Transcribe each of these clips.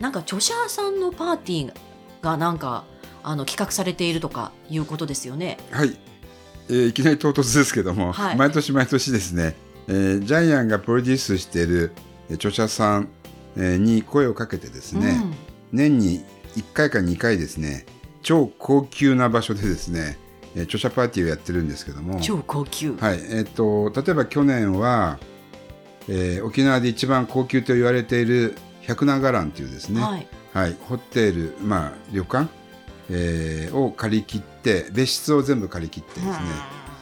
なんか著者さんのパーティーがなんかあの企画されているとかいうことですよね。はい、えーいきなり唐突ですけども、はい。毎年毎年ですね、えージャイアンがプロデュースしているえー著者さん、えーに声をかけてですね、年に1回か2回ですね、超高級な場所でですね、えー著者パーティーをやってるんですけどもうん、、超高級、はい、えっ、と例えば去年は、えー沖縄で一番高級と言われている百名蘭というですね、はい。はい、ホテル、まあ、旅館、えーを借り切って別室を全部借り切ってですね、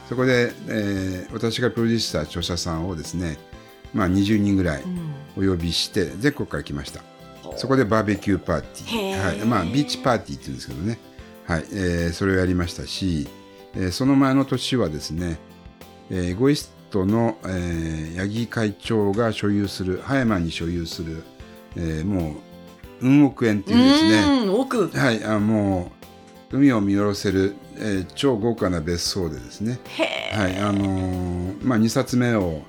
そこで、えー私がプロデュースした著者さんをですね、まあ、20人ぐらいうん。お呼びして全国から来ました。そこでバーベキューパーティへー。ー、はい。まあ、ビーチパーティーって言うんですけどね、はい。えーそれをやりましたし、えーその前の年はですね、えーエゴイストの、えー八木会長が所有する葉山に所有する、えーもう運億円っていうですね、うん奥はい、あもう海を見下ろせる、えー超豪華な別荘でですね、はいあのーまあ、2冊目を、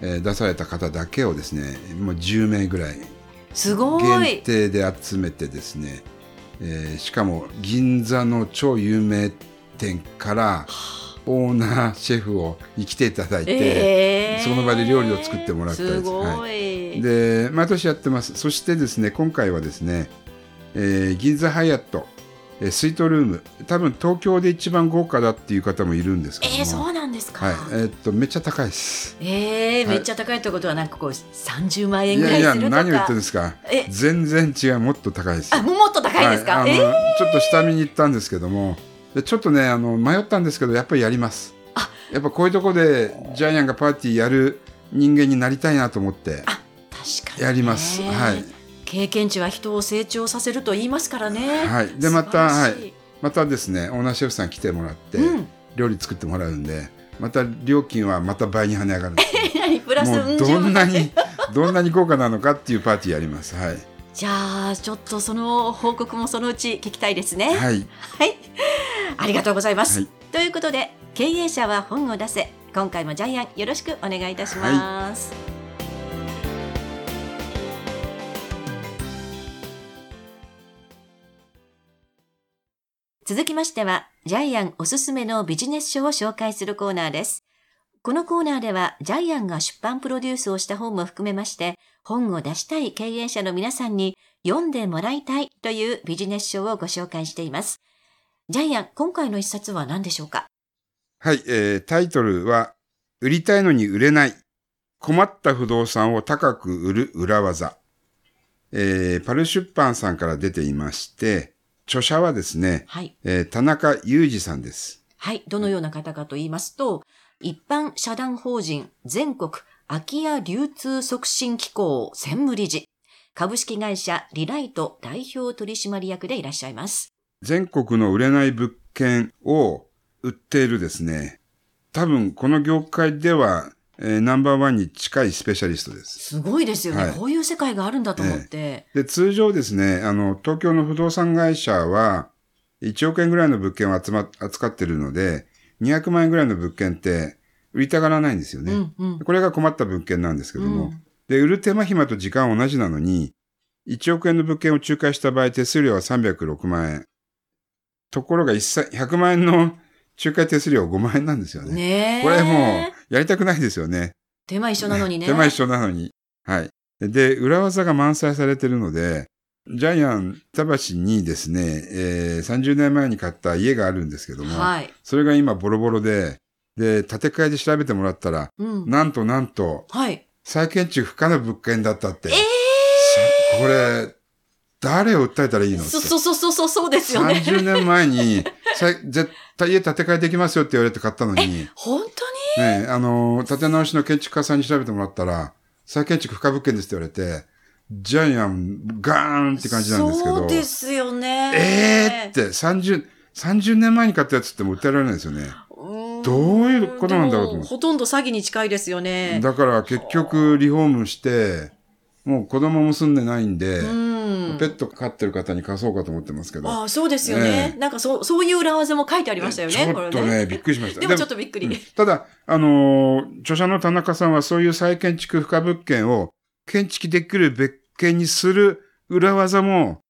えー出された方だけをですねもう10名ぐらい。すご限い定で集めてですね、えーしかも銀座の超有名店からオーナーシェフをに来ていただいて、えーその場で料理を作ってもらったりすごい、はい。で毎年やってます。そしてですね今回はですね、えー銀座ハイアット、えースイートルーム。多分東京で一番豪華だっていう方もいるんですけども。えー、そうなんですか、はい。えーっとめっちゃ高いです。えー、はい。めっちゃ高いってことはなんかこう30万円いやいやぐらいするとか。何を言ってるんですか。え。全然違う。もっと高いですあもっと高いですか、はい、えー。ちょっと下見に行ったんですけどもでちょっとねあの迷ったんですけどやっぱりやります。あ。やっぱこういうとこでジャイアンがパーティーやる人間になりたいなと思ってあ確かにね。やります。はい。経験値は人を成長させると言いますからね。はい。でまた素晴らしい。またですねオーナーシェフさん来てもらって、うん。料理作ってもらうんでまた料金はまた倍に跳ね上がるんです。よ 何プラスもううんどんな10万にどんなに豪華なのかっていうパーティーやります。はい。じゃあちょっとその報告もそのうち聞きたいですね。はい。はい、ありがとうございます。はいということで、経営者は本を出せ。今回もジャイアンよろしくお願いいたします。続きましては、ジャイアンおすすめのビジネス書を紹介するコーナーです。このコーナーでは、ジャイアンが出版プロデュースをした本も含めまして、本を出したい経営者の皆さんに読んでもらいたいというビジネス書をご紹介しています。ジャイアン、今回の一冊は何でしょうか？はい、えータイトルは「売りたいのに売れない困った不動産を高く売る裏技」えーパル出版さんから出ていまして著者はですね、はい。えー田中裕二さんです。はい。どのような方かと言いますと、一般社団法人全国空き家流通促進機構専務理事、株式会社リライト代表取締役でいらっしゃいます。全国の売れない物件を売っているですね多分この業界では、えーナンバーワンに近いスペシャリストです。すごいですよね。はいこういう世界があるんだと思って。で、通常ですね、あの、東京の不動産会社は、1億円ぐらいの物件を集ま、扱ってるので、200万円ぐらいの物件って売りたがらないんですよね。うんうん。これが困った物件なんですけども、うんで、売る手間暇と時間は同じなのに、1億円の物件を仲介した場合、手数料は306万円。ところが1 100万円の仲介手数料は5万円なんですよね。ねえ。これもう、やりたくないですよね。手間一緒なのにね。手間一緒なのに。はい。で、裏技が満載されてるので、ジャイアン板橋にですね、えー30年前に買った家があるんですけども、はい。それが今ボロボロで、で、建て替えで調べてもらったら、うん。なんとなんと、はい。再建築不可の物件だったって。えさこれ、誰を訴えたらいいえのって。そ、そ、そ、そ、そ、そうですよね。30年前に、絶対家建て替えできますよって言われて買ったのに、本当に？ね、あの、建て直しの建築家さんに調べてもらったら、再建築不可物件ですって言われて、ジャイアン、ガーンって感じなんですけど。そうですよね。えーって、30、30年前に買ったやつってもう訴えられないですよね。どういうことなんだろうと思ほとんど詐欺に近いですよね。だから結局リフォームして、もう子供も住んでないんで、うん。ペット飼ってる方に貸そうかと思ってますけど。ああ、そうですよね。えなんかそう、そういう裏技も書いてありましたよね、ちょ。っとね、びっくりしました。でもちょっとびっくり。うんただ、あのー著者の田中さんはそういう再建築不可物件を建築できる別件にする裏技も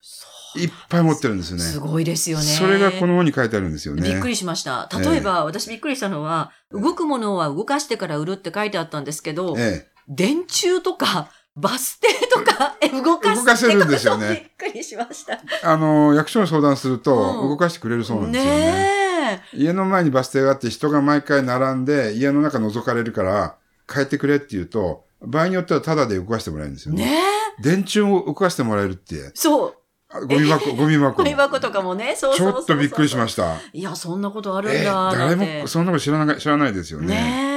いっぱい持ってるんですよね。すごいですよね。それがこの本に書いてあるんですよね。びっくりしました。例えば、私びっくりしたのは、動くものは動かしてから売るって書いてあったんですけど、え電柱とか、バス停とか、え動かす動かせるんですよねびっくりしました。え。あのー役所に相談するとうん動かしてくれるそうなんですよね。ね家の前にバス停があって人が毎回並んで家の中覗かれるから変えてくれって言うと、場合によってはタダで動かしてもらえるんですえ。よね。ねえ。電柱を動かしてもらえるって。そう。あゴミ箱、ゴミ箱。ゴミ箱とかもね、そうちそうそうそうょっとびっくりしました。いや、そんなことあるんえだ、な誰。もそんなこと知らない、知らないですよね。ね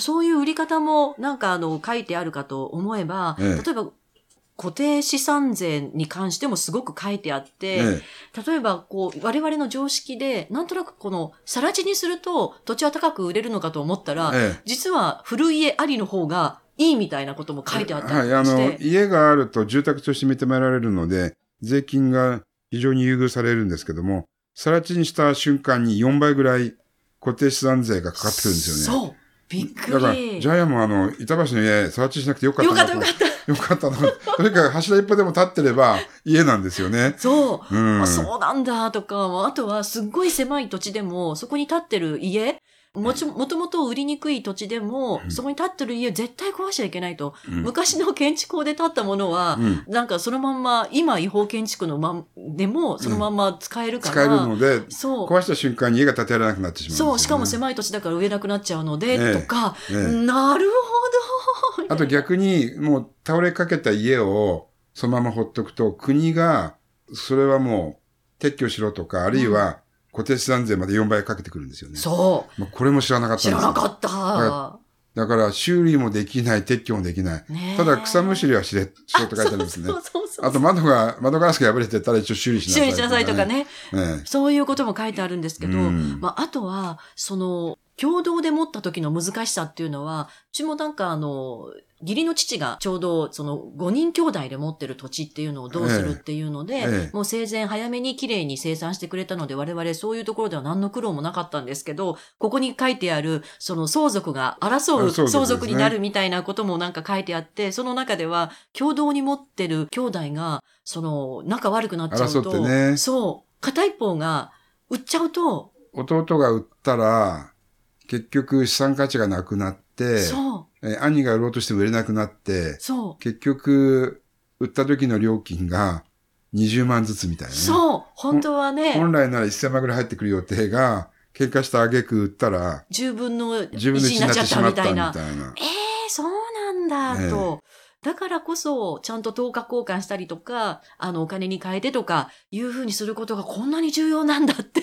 そういう売り方もなんかあの書いてあるかと思えば、ええ例えば固定資産税に関してもすごく書いてあって、え例えばこう我々の常識でなんとなくこの更地にすると土地は高く売れるのかと思ったら、ええ実は古家ありの方がいいみたいなことも書いてあったはい、ありしの、て。家があると住宅として認められるので、税金が非常に優遇されるんですけども、更地にした瞬間に4倍ぐらい固定資産税がかかってくるんですよね。そう。びっくだから、り。ジャイアンもあの、板橋の家、更地しなくてよかったよかったよかった。よかったな。とにかく 柱一歩でも立ってれば家なんですよね。そう。うん。あそうなんだとか、あとはすっごい狭い土地でも、そこに建ってる家、もちもともと売りにくい土地でも、うんそこに建ってる家絶対壊しちゃいけないと。うん昔の建築法で建ったものは、うんなんかそのまんま、今違法建築のまん、でもそのまんま使えるから。使えるので、そう。壊した瞬間に家が建てられなくなってしまうね。そう、しかも狭い土地だから売れなくなっちゃうので、ええとか、ええなるほど。あと逆に、もう倒れかけた家をそのままほっとくと、国が、それはもう撤去しろとか、あるいは固定資産税まで4倍かけてくるんですよね。そもうこれも知らなかっう。たんですよ知らなかった。はだから修理もできない、撤去もできない。ただ草むしりはしれ、しろって書いてありますねそ。うそうそう。あと窓が、窓ガラスが破れてたら一応修理しなさい、修理しなさいとか。ね。えそういうことも書いてあるんですけど、うんまあ、あとは、その、共同で持った時の難しさっていうのは、うちもなんかあの、義理の父がちょうどその5人兄弟で持ってる土地っていうのをどうするっていうので、ええ。ええ。もう生前早めに綺麗に生産してくれたので我々そういうところでは何の苦労もなかったんですけど、ここに書いてあるその相続が争うあ相続になるみたいなこともなんか書いてあって、その中では共同に持ってる兄弟がその仲悪くなっちゃうと、ね。そう、片一方が売っちゃうと、弟が売ったら、結局資産価値がなくなって、そう、えー兄が売ろうとしても売れなくなって、そう。結局、売った時の料金が20万ずつみたいなね。そう、本当はね、本来なら1000万ぐらい入ってくる予定が、喧嘩した挙句売ったら、10分の1 10分の1になってしまったみたいな。ええそうなんだ、ええと。だからこそ、ちゃんと等価交換したりとか、あの、お金に変えてとか、いうふうにすることがこんなに重要なんだって。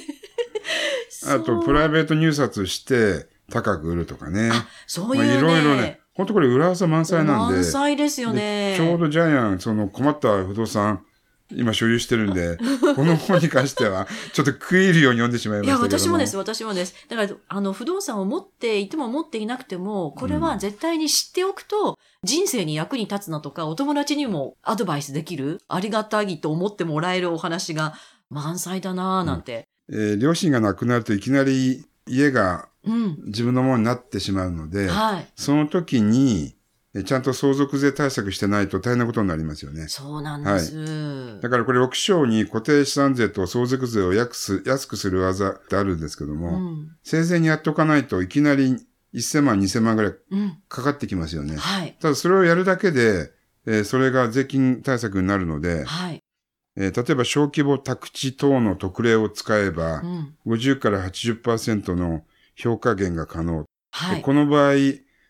あと、プライベート入札して高く売るとかね。そういうね。まあいろいろね、本当これ裏技満載なんで。満載ですよね。でちょうどジャイアン、その困った不動産、今所有してるんで、この本に関しては、ちょっと食い入るように読んでしまいまいや、したけども。私もです、私もです。だから、あの、不動産を持っていても持っていなくても、これは絶対に知っておくと、人生に役に立つなとか、お友達にもアドバイスできる、ありがたいと思ってもらえるお話が満載だなぁ、なんて。えー両親が亡くなるといきなり家がうん。自分のものになってしまうので、はい。その時に、えちゃんと相続税対策してないと大変なことになりますよね。そうなんです。だからこれ6章に固定資産税と相続税を安くす安くする技ってあるんですけども、うん。生前にやっとかないといきなり1000万、2000万ぐらいうん。かかってきますよね。はい。ただそれをやるだけで、えーそれが税金対策になるので、はい。えー例えば小規模宅地等の特例を使えばう、ん。50から80%の評価減が可能。はい。でこの場合、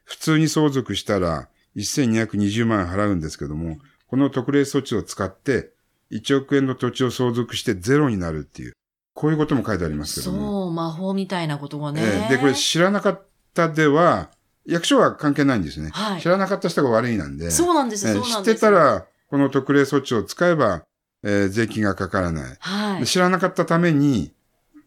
普通に相続したら1220万円払うんですけども、この特例措置を使って1億円の土地を相続してゼロになるっていう、こういうことも書いてありますけども。そう、魔法みたいなことがね。えーで、これ知らなかったでは、役所は関係ないんですね。はい知らなかった人が悪いなんで。そうなんです、えーそうなんです。知ってたら、この特例措置を使えば、えー税金がかからない。はい。で知らなかったために、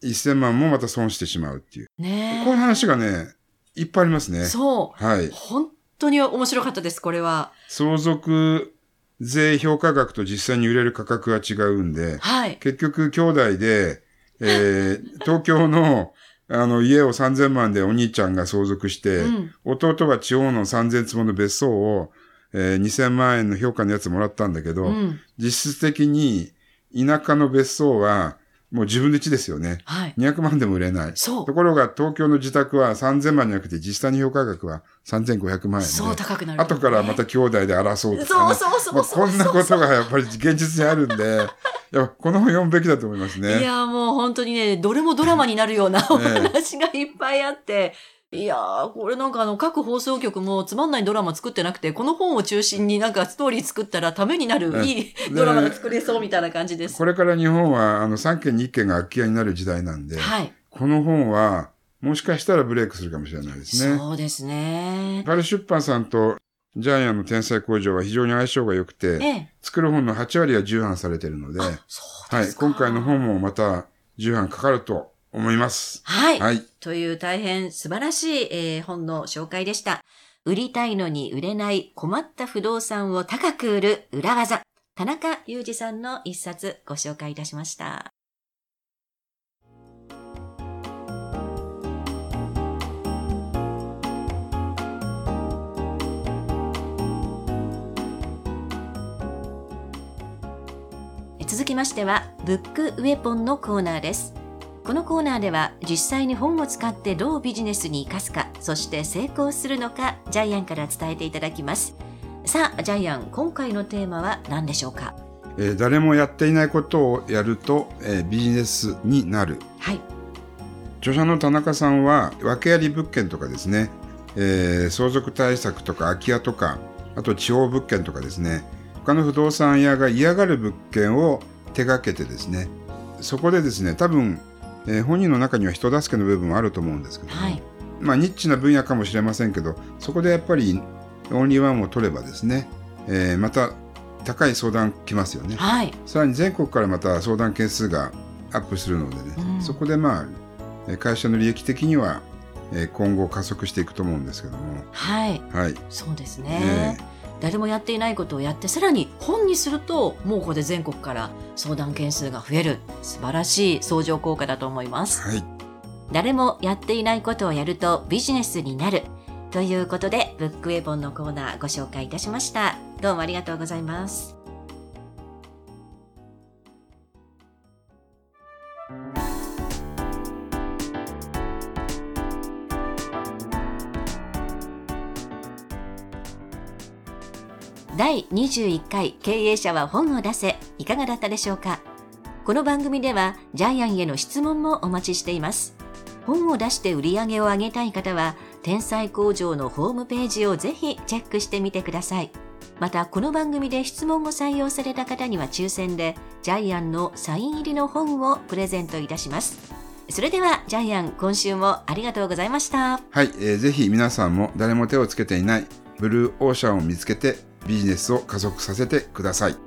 1000万もまた損してしまうっていう。ねえこういう話がね、いっぱいありますね。そう。はい。本当に面白かったです、これは。相続税評価額と実際に売れる価格が違うんで、はい。結局兄弟で、えー 東京のあの家を3000万でお兄ちゃんが相続して、うん弟は地方の3000坪の別荘を、えー2000万円の評価のやつもらったんだけど、うん。実質的に田舎の別荘はもう自分で地ですよね。はい。200万でも売れない。そうと。ころが東京の自宅は3000万じゃなくて実際に評価額は3500万円で。そう高くなる、後からまた兄弟で争うとかね。そうそうそうまあそうこんなことがやっぱり現実にあるんで、いやこの本読むべきだと思いますいね。や、もう本当にね、どれもドラマになるようなお話がいっぱいあって、いやー、これなんかあの、各放送局もつまんないドラマ作ってなくて、この本を中心になんかストーリー作ったらためになる、ねいいドラマが作れそうみたいな感じです。これから日本はあの3件に1件が空き家になる時代なんで、はい。この本はもしかしたらブレイクするかもしれないですね。そうですね。パル出版さんとジャイアンの天才工場は非常に相性が良くて、ええ。作る本の8割は重版されているので、あそうはい。今回の本もまた重版かかると思います。はい。はい。という大変素晴らしい、えー本の紹介でした。売りたいのに売れない困った不動産を高く売る裏技。田中裕二さんの一冊ご紹介いたしました。続きましては、ブックウェポンのコーナーです。このコーナーでは実際に本を使ってどうビジネスに生かすか、そして成功するのか、ジャイアンから伝えていただきます。さあ、ジャイアン、今回のテーマは何でしょうか？えー誰もやっていないことをやると、えービジネスになる。はい。著者の田中さんは訳あり物件とかですね、えー相続対策とか空き家とかあと地方物件とかですね他の不動産屋が嫌がる物件を手掛けてですねそこでですね多分、えー本人の中には人助けの部分もあると思うんですけども、はい。まあニッチな分野かもしれませんけどそこでやっぱりオンリーワンを取ればですね、えーまた高い相談来ますよね。はい。さらに全国からまた相談件数がアップするのでね、うんそこでまあえー会社の利益的にはえー今後加速していくと思うんですけども、はい。はい、そうですえね。誰もやっていないことをやって、さらに本にすると、もうここで全国から相談件数が増える。素晴らしい相乗効果だと思います。はい、誰もやっていないことをやるとビジネスになる。ということで、ブックウェポンのコーナーご紹介いたしました。どうもありがとうございます。第21回経営者は本を出せ。いかがだったでしょうか？この番組ではジャイアンへの質問もお待ちしています。本を出して売り上げを上げたい方は天才工場のホームページをぜひチェックしてみてください。またこの番組で質問を採用された方には抽選でジャイアンのサイン入りの本をプレゼントいたします。それではジャイアン今週もありがとうございました。はいえーぜひ皆さんも誰も手をつけていないブルーオーシャンを見つけてビジネスを加速させてください。